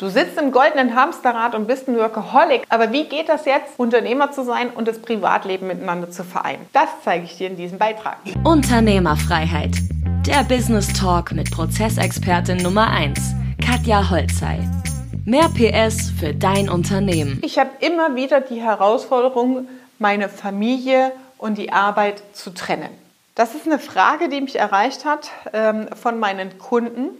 Du sitzt im goldenen Hamsterrad und bist ein Workaholic. Aber wie geht das jetzt, Unternehmer zu sein und das Privatleben miteinander zu vereinen? Das zeige ich dir in diesem Beitrag. Unternehmerfreiheit. Der Business Talk mit Prozessexpertin Nummer 1, Katja Holzei. Mehr PS für dein Unternehmen. Ich habe immer wieder die Herausforderung, meine Familie und die Arbeit zu trennen. Das ist eine Frage, die mich erreicht hat ähm, von meinen Kunden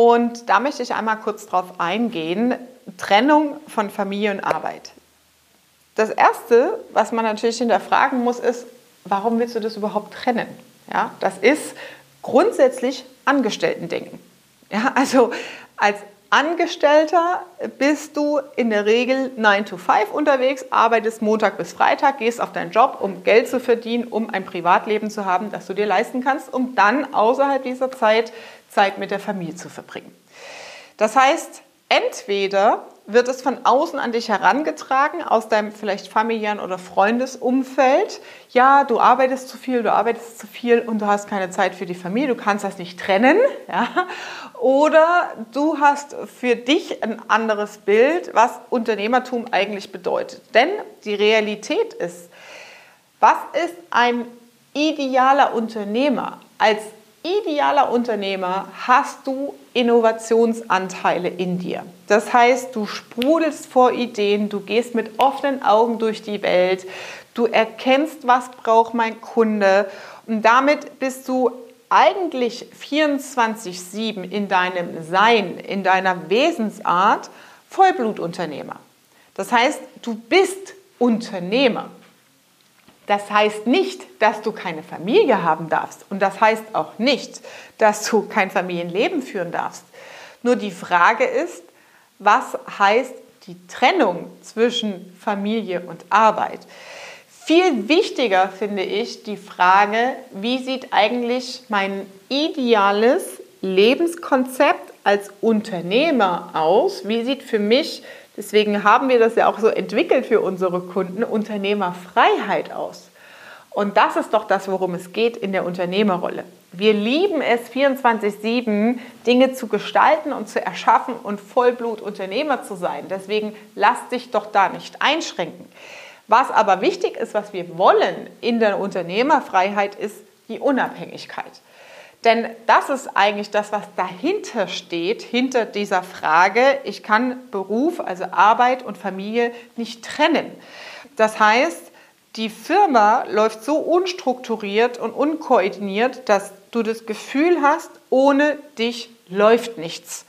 und da möchte ich einmal kurz drauf eingehen. Trennung von Familie und Arbeit. Das Erste, was man natürlich hinterfragen muss, ist, warum willst du das überhaupt trennen? Ja, das ist grundsätzlich Angestellten-Denken. Ja, also als Angestellter bist du in der Regel 9 to 5 unterwegs, arbeitest Montag bis Freitag, gehst auf deinen Job, um Geld zu verdienen, um ein Privatleben zu haben, das du dir leisten kannst, um dann außerhalb dieser Zeit Zeit mit der Familie zu verbringen. Das heißt, entweder wird es von außen an dich herangetragen, aus deinem vielleicht familiären oder Freundesumfeld. Ja, du arbeitest zu viel, du arbeitest zu viel und du hast keine Zeit für die Familie, du kannst das nicht trennen. Ja? Oder du hast für dich ein anderes Bild, was Unternehmertum eigentlich bedeutet. Denn die Realität ist, was ist ein idealer Unternehmer? Als idealer Unternehmer hast du Innovationsanteile in dir. Das heißt, du sprudelst vor Ideen, du gehst mit offenen Augen durch die Welt, du erkennst, was braucht mein Kunde und damit bist du eigentlich 24/7 in deinem Sein, in deiner Wesensart Vollblutunternehmer. Das heißt, du bist Unternehmer. Das heißt nicht, dass du keine Familie haben darfst und das heißt auch nicht, dass du kein Familienleben führen darfst. Nur die Frage ist, was heißt die Trennung zwischen Familie und Arbeit? Viel wichtiger finde ich die Frage, wie sieht eigentlich mein ideales Lebenskonzept als Unternehmer aus? Wie sieht für mich Deswegen haben wir das ja auch so entwickelt für unsere Kunden, Unternehmerfreiheit aus. Und das ist doch das, worum es geht in der Unternehmerrolle. Wir lieben es, 24-7 Dinge zu gestalten und zu erschaffen und Vollblut-Unternehmer zu sein. Deswegen lass dich doch da nicht einschränken. Was aber wichtig ist, was wir wollen in der Unternehmerfreiheit, ist die Unabhängigkeit. Denn das ist eigentlich das, was dahinter steht, hinter dieser Frage, ich kann Beruf, also Arbeit und Familie nicht trennen. Das heißt, die Firma läuft so unstrukturiert und unkoordiniert, dass du das Gefühl hast, ohne dich läuft nichts.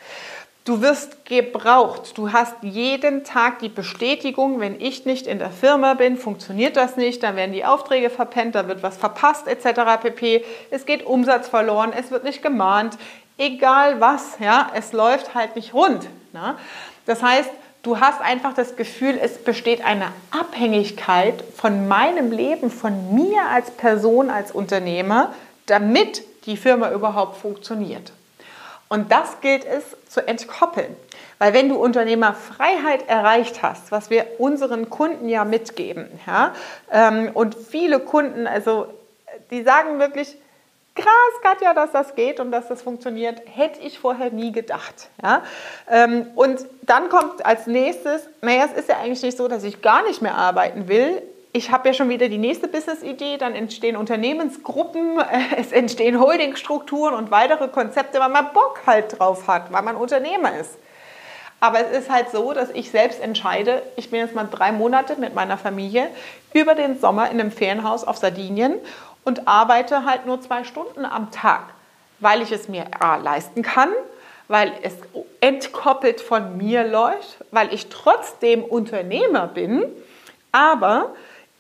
Du wirst gebraucht. Du hast jeden Tag die Bestätigung, wenn ich nicht in der Firma bin, funktioniert das nicht, dann werden die Aufträge verpennt, da wird was verpasst etc. pp. Es geht Umsatz verloren, es wird nicht gemahnt, egal was, ja, es läuft halt nicht rund. Ne? Das heißt, du hast einfach das Gefühl, es besteht eine Abhängigkeit von meinem Leben, von mir als Person, als Unternehmer, damit die Firma überhaupt funktioniert. Und das gilt es zu entkoppeln. Weil wenn du Unternehmerfreiheit erreicht hast, was wir unseren Kunden ja mitgeben, ja, ähm, und viele Kunden, also die sagen wirklich, krass, Katja, dass das geht und dass das funktioniert, hätte ich vorher nie gedacht. Ja? Ähm, und dann kommt als nächstes, naja, es ist ja eigentlich nicht so, dass ich gar nicht mehr arbeiten will ich habe ja schon wieder die nächste Business-Idee, dann entstehen Unternehmensgruppen, es entstehen Holdingstrukturen und weitere Konzepte, weil man Bock halt drauf hat, weil man Unternehmer ist. Aber es ist halt so, dass ich selbst entscheide, ich bin jetzt mal drei Monate mit meiner Familie über den Sommer in einem Ferienhaus auf Sardinien und arbeite halt nur zwei Stunden am Tag, weil ich es mir A, leisten kann, weil es entkoppelt von mir läuft, weil ich trotzdem Unternehmer bin, aber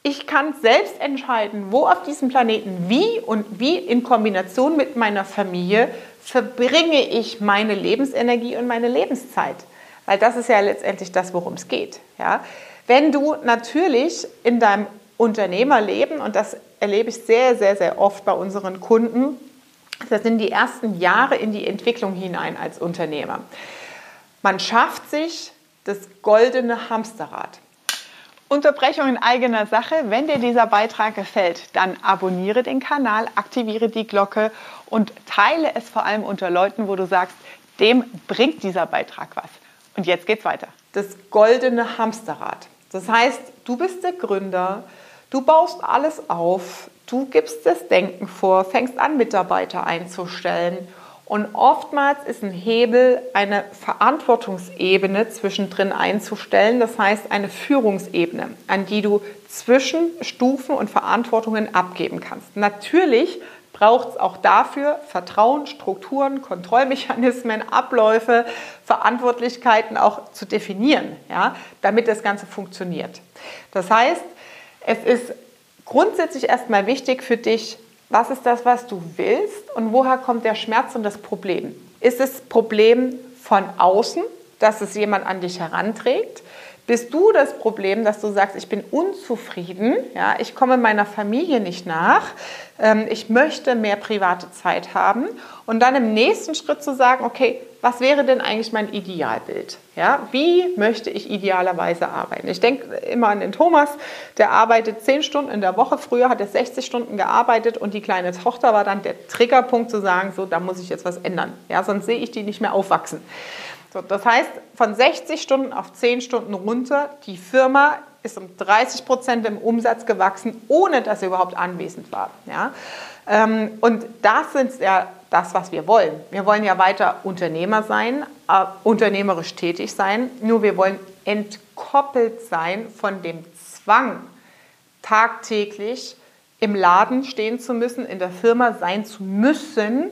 ich kann selbst entscheiden, wo auf diesem Planeten wie und wie in Kombination mit meiner Familie verbringe ich meine Lebensenergie und meine Lebenszeit. Weil das ist ja letztendlich das, worum es geht. Ja? Wenn du natürlich in deinem Unternehmerleben, und das erlebe ich sehr, sehr, sehr oft bei unseren Kunden, das sind die ersten Jahre in die Entwicklung hinein als Unternehmer. Man schafft sich das goldene Hamsterrad. Unterbrechung in eigener Sache. Wenn dir dieser Beitrag gefällt, dann abonniere den Kanal, aktiviere die Glocke und teile es vor allem unter Leuten, wo du sagst, dem bringt dieser Beitrag was. Und jetzt geht's weiter. Das goldene Hamsterrad. Das heißt, du bist der Gründer, du baust alles auf, du gibst das Denken vor, fängst an, Mitarbeiter einzustellen. Und oftmals ist ein Hebel eine Verantwortungsebene zwischendrin einzustellen, das heißt eine Führungsebene, an die du Zwischenstufen und Verantwortungen abgeben kannst. Natürlich braucht es auch dafür Vertrauen, Strukturen, Kontrollmechanismen, Abläufe, Verantwortlichkeiten auch zu definieren, ja, damit das Ganze funktioniert. Das heißt, es ist grundsätzlich erstmal wichtig für dich, was ist das, was du willst und woher kommt der Schmerz und das Problem? Ist es Problem von außen, dass es jemand an dich heranträgt? Bist du das Problem, dass du sagst, ich bin unzufrieden, ja, ich komme meiner Familie nicht nach, ähm, ich möchte mehr private Zeit haben und dann im nächsten Schritt zu sagen, okay, was wäre denn eigentlich mein Idealbild? Ja, wie möchte ich idealerweise arbeiten? Ich denke immer an den Thomas, der arbeitet zehn Stunden in der Woche. Früher hat er 60 Stunden gearbeitet und die kleine Tochter war dann der Triggerpunkt zu sagen, so, da muss ich jetzt was ändern. Ja, sonst sehe ich die nicht mehr aufwachsen. So, das heißt, von 60 Stunden auf 10 Stunden runter, die Firma ist um 30 Prozent im Umsatz gewachsen, ohne dass sie überhaupt anwesend war. Ja? Ähm, und das ist ja das, was wir wollen. Wir wollen ja weiter Unternehmer sein, äh, unternehmerisch tätig sein, nur wir wollen entkoppelt sein von dem Zwang, tagtäglich im Laden stehen zu müssen, in der Firma sein zu müssen,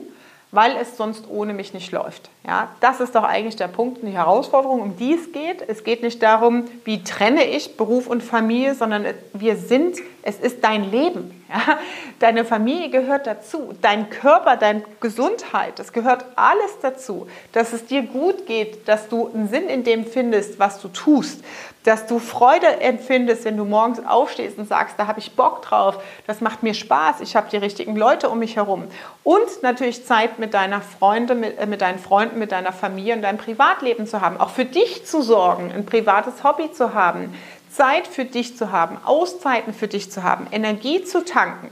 weil es sonst ohne mich nicht läuft. Ja, das ist doch eigentlich der Punkt und die Herausforderung, um die es geht. Es geht nicht darum, wie trenne ich Beruf und Familie, sondern wir sind, es ist dein Leben. Ja? Deine Familie gehört dazu, dein Körper, deine Gesundheit, das gehört alles dazu, dass es dir gut geht, dass du einen Sinn in dem findest, was du tust, dass du Freude empfindest, wenn du morgens aufstehst und sagst, da habe ich Bock drauf, das macht mir Spaß, ich habe die richtigen Leute um mich herum. Und natürlich Zeit mit deiner Freunde, mit, äh, mit deinen Freunden, mit deiner Familie und deinem Privatleben zu haben, auch für dich zu sorgen, ein privates Hobby zu haben, Zeit für dich zu haben, Auszeiten für dich zu haben, Energie zu tanken.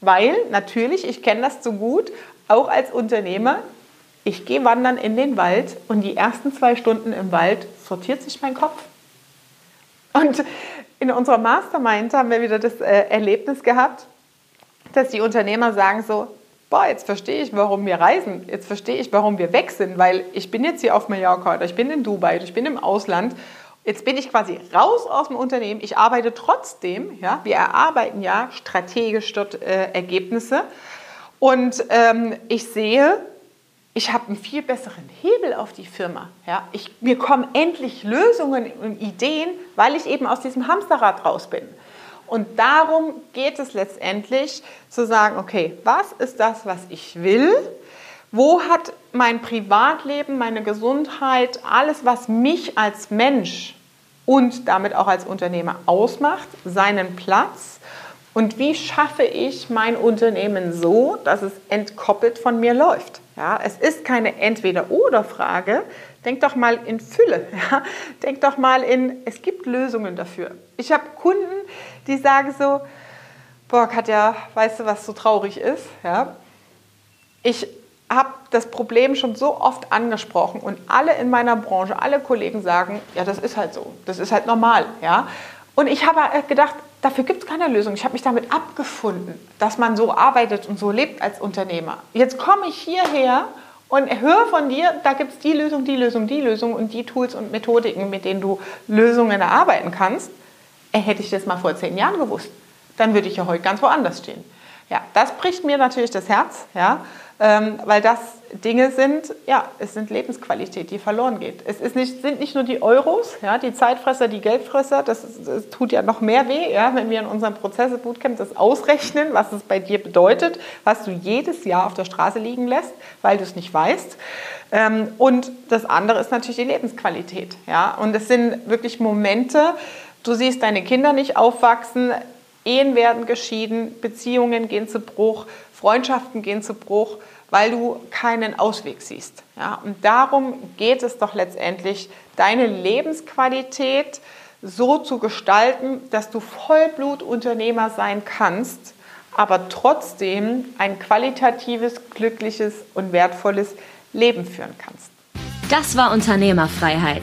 Weil natürlich, ich kenne das zu gut, auch als Unternehmer, ich gehe wandern in den Wald und die ersten zwei Stunden im Wald sortiert sich mein Kopf. Und in unserer Mastermind haben wir wieder das äh, Erlebnis gehabt, dass die Unternehmer sagen so, boah, jetzt verstehe ich, warum wir reisen, jetzt verstehe ich, warum wir weg sind, weil ich bin jetzt hier auf Mallorca oder ich bin in Dubai oder ich bin im Ausland, jetzt bin ich quasi raus aus dem Unternehmen, ich arbeite trotzdem, ja, wir erarbeiten ja strategisch dort äh, Ergebnisse und ähm, ich sehe, ich habe einen viel besseren Hebel auf die Firma. Ja? Ich, mir kommen endlich Lösungen und Ideen, weil ich eben aus diesem Hamsterrad raus bin. Und darum geht es letztendlich zu sagen, okay, was ist das, was ich will? Wo hat mein Privatleben, meine Gesundheit, alles, was mich als Mensch und damit auch als Unternehmer ausmacht, seinen Platz? Und wie schaffe ich mein Unternehmen so, dass es entkoppelt von mir läuft? Ja, es ist keine Entweder-Oder-Frage. Denk doch mal in Fülle. Ja? Denk doch mal in, es gibt Lösungen dafür. Ich habe Kunden, die sagen so, boah Katja, weißt du, was so traurig ist? Ja? Ich habe das Problem schon so oft angesprochen und alle in meiner Branche, alle Kollegen sagen, ja, das ist halt so, das ist halt normal. Ja? Und ich habe gedacht, dafür gibt es keine Lösung. Ich habe mich damit abgefunden, dass man so arbeitet und so lebt als Unternehmer. Jetzt komme ich hierher und höre von dir, da gibt es die Lösung, die Lösung, die Lösung und die Tools und Methodiken, mit denen du Lösungen erarbeiten kannst. Hätte ich das mal vor zehn Jahren gewusst, dann würde ich ja heute ganz woanders stehen. Ja, das bricht mir natürlich das Herz, ja, ähm, weil das Dinge sind, ja, es sind Lebensqualität, die verloren geht. Es ist nicht, sind nicht nur die Euros, ja, die Zeitfresser, die Geldfresser, das, das tut ja noch mehr weh, ja, wenn wir in unserem Prozesse-Bootcamp das ausrechnen, was es bei dir bedeutet, was du jedes Jahr auf der Straße liegen lässt, weil du es nicht weißt. Ähm, und das andere ist natürlich die Lebensqualität, ja, und es sind wirklich Momente, du siehst deine Kinder nicht aufwachsen, Ehen werden geschieden, Beziehungen gehen zu Bruch, Freundschaften gehen zu Bruch, weil du keinen Ausweg siehst. Ja? Und darum geht es doch letztendlich, deine Lebensqualität so zu gestalten, dass du Vollblutunternehmer sein kannst, aber trotzdem ein qualitatives, glückliches und wertvolles Leben führen kannst. Das war Unternehmerfreiheit.